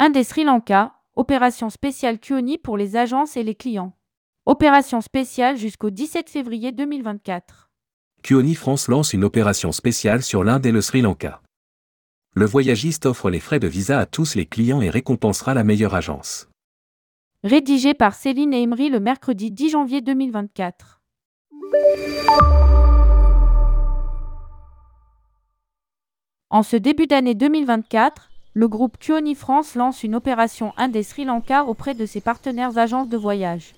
Inde et Sri Lanka, opération spéciale Kioni pour les agences et les clients. Opération spéciale jusqu'au 17 février 2024. Kioni France lance une opération spéciale sur l'Inde et le Sri Lanka. Le voyagiste offre les frais de visa à tous les clients et récompensera la meilleure agence. Rédigé par Céline et Emery le mercredi 10 janvier 2024. En ce début d'année 2024, le groupe Kioni France lance une opération Inde et Sri Lanka auprès de ses partenaires agences de voyage.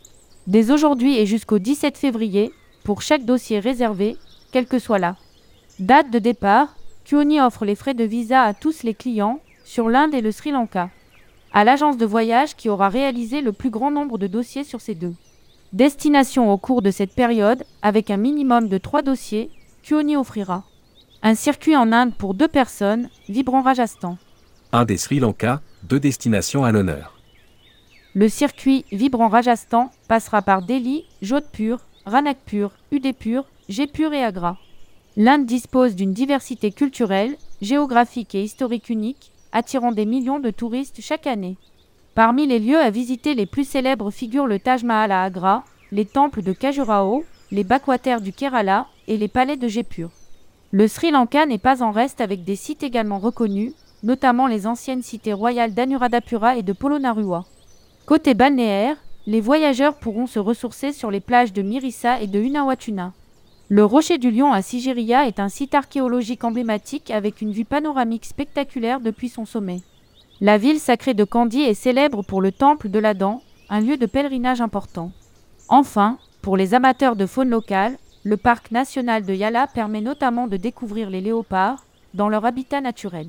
Dès aujourd'hui et jusqu'au 17 février, pour chaque dossier réservé, quel que soit la date de départ, Kioni offre les frais de visa à tous les clients sur l'Inde et le Sri Lanka. À l'agence de voyage qui aura réalisé le plus grand nombre de dossiers sur ces deux destinations au cours de cette période, avec un minimum de trois dossiers, Kioni offrira un circuit en Inde pour deux personnes, vibrant Rajasthan. Inde et Sri Lanka, deux destinations à l'honneur. Le circuit Vibrant Rajasthan passera par Delhi, Jodhpur, Ranakpur, Udaipur, Jaipur et Agra. L'Inde dispose d'une diversité culturelle, géographique et historique unique, attirant des millions de touristes chaque année. Parmi les lieux à visiter les plus célèbres figurent le Taj Mahal à Agra, les temples de Khajuraho, les backwaters du Kerala et les palais de Jaipur. Le Sri Lanka n'est pas en reste avec des sites également reconnus, notamment les anciennes cités royales d'Anuradhapura et de Polonnaruwa. Côté balnéaire, les voyageurs pourront se ressourcer sur les plages de Mirissa et de Unawatuna. Le Rocher du Lion à Sigiriya est un site archéologique emblématique avec une vue panoramique spectaculaire depuis son sommet. La ville sacrée de Kandy est célèbre pour le temple de l'Adam, un lieu de pèlerinage important. Enfin, pour les amateurs de faune locale, le parc national de Yala permet notamment de découvrir les léopards dans leur habitat naturel.